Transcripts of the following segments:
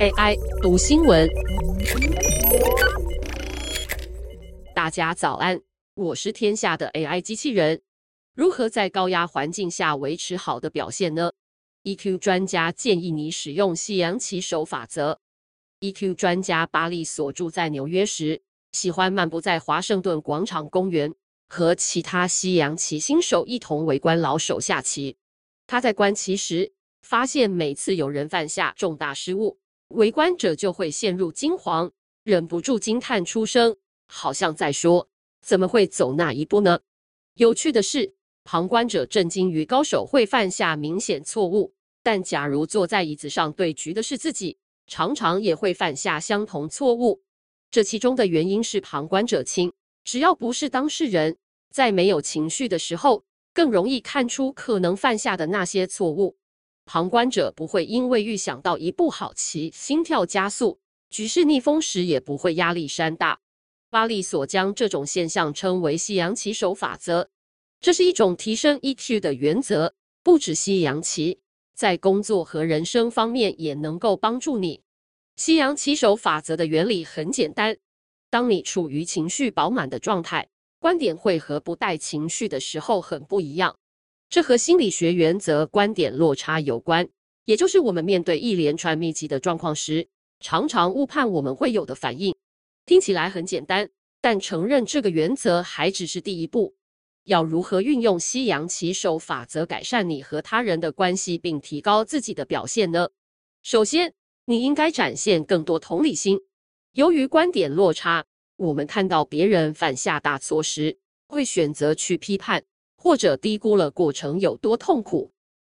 AI 读新闻，大家早安，我是天下的 AI 机器人。如何在高压环境下维持好的表现呢？EQ 专家建议你使用西洋棋手法则。EQ 专家巴利所住在纽约时，喜欢漫步在华盛顿广场公园，和其他西洋棋新手一同围观老手下棋。他在观棋时，发现每次有人犯下重大失误，围观者就会陷入惊慌，忍不住惊叹出声，好像在说：“怎么会走那一步呢？”有趣的是，旁观者震惊于高手会犯下明显错误，但假如坐在椅子上对局的是自己，常常也会犯下相同错误。这其中的原因是旁观者清，只要不是当事人，在没有情绪的时候，更容易看出可能犯下的那些错误。旁观者不会因为预想到一步好棋，心跳加速，局势逆风时也不会压力山大。巴利索将这种现象称为西洋棋手法则，这是一种提升 EQ 的原则，不止西洋棋，在工作和人生方面也能够帮助你。西洋棋手法则的原理很简单：当你处于情绪饱满的状态，观点会和不带情绪的时候很不一样。这和心理学原则观点落差有关，也就是我们面对一连串密集的状况时，常常误判我们会有的反应。听起来很简单，但承认这个原则还只是第一步。要如何运用西洋棋手法则改善你和他人的关系，并提高自己的表现呢？首先，你应该展现更多同理心。由于观点落差，我们看到别人犯下大错时，会选择去批判。或者低估了过程有多痛苦，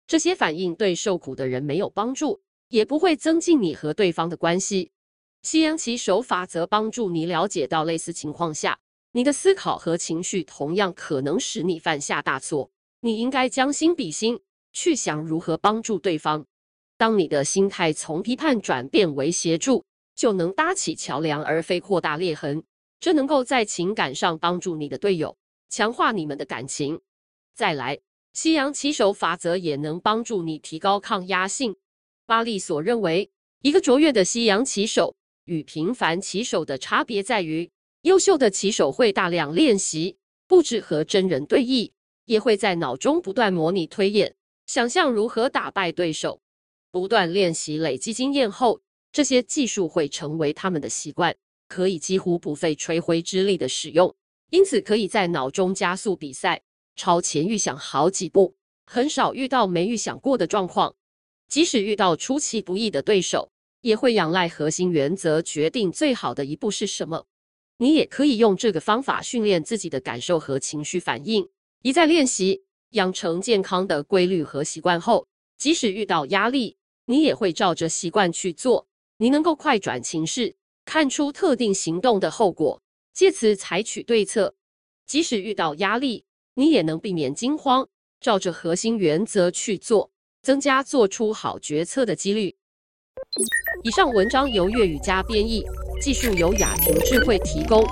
这些反应对受苦的人没有帮助，也不会增进你和对方的关系。西洋棋手法则帮助你了解到类似情况下，你的思考和情绪同样可能使你犯下大错。你应该将心比心，去想如何帮助对方。当你的心态从批判转变为协助，就能搭起桥梁而非扩大裂痕。这能够在情感上帮助你的队友，强化你们的感情。再来，西洋棋手法则也能帮助你提高抗压性。巴利所认为，一个卓越的西洋棋手与平凡棋手的差别在于，优秀的棋手会大量练习，不止和真人对弈，也会在脑中不断模拟推演，想象如何打败对手。不断练习累积经验后，这些技术会成为他们的习惯，可以几乎不费吹灰之力的使用，因此可以在脑中加速比赛。超前预想好几步，很少遇到没预想过的状况。即使遇到出其不意的对手，也会仰赖核心原则决定最好的一步是什么。你也可以用这个方法训练自己的感受和情绪反应。一再练习，养成健康的规律和习惯后，即使遇到压力，你也会照着习惯去做。你能够快转情势，看出特定行动的后果，借此采取对策。即使遇到压力，你也能避免惊慌，照着核心原则去做，增加做出好决策的几率。以上文章由粤语加编译，技术由雅婷智慧提供。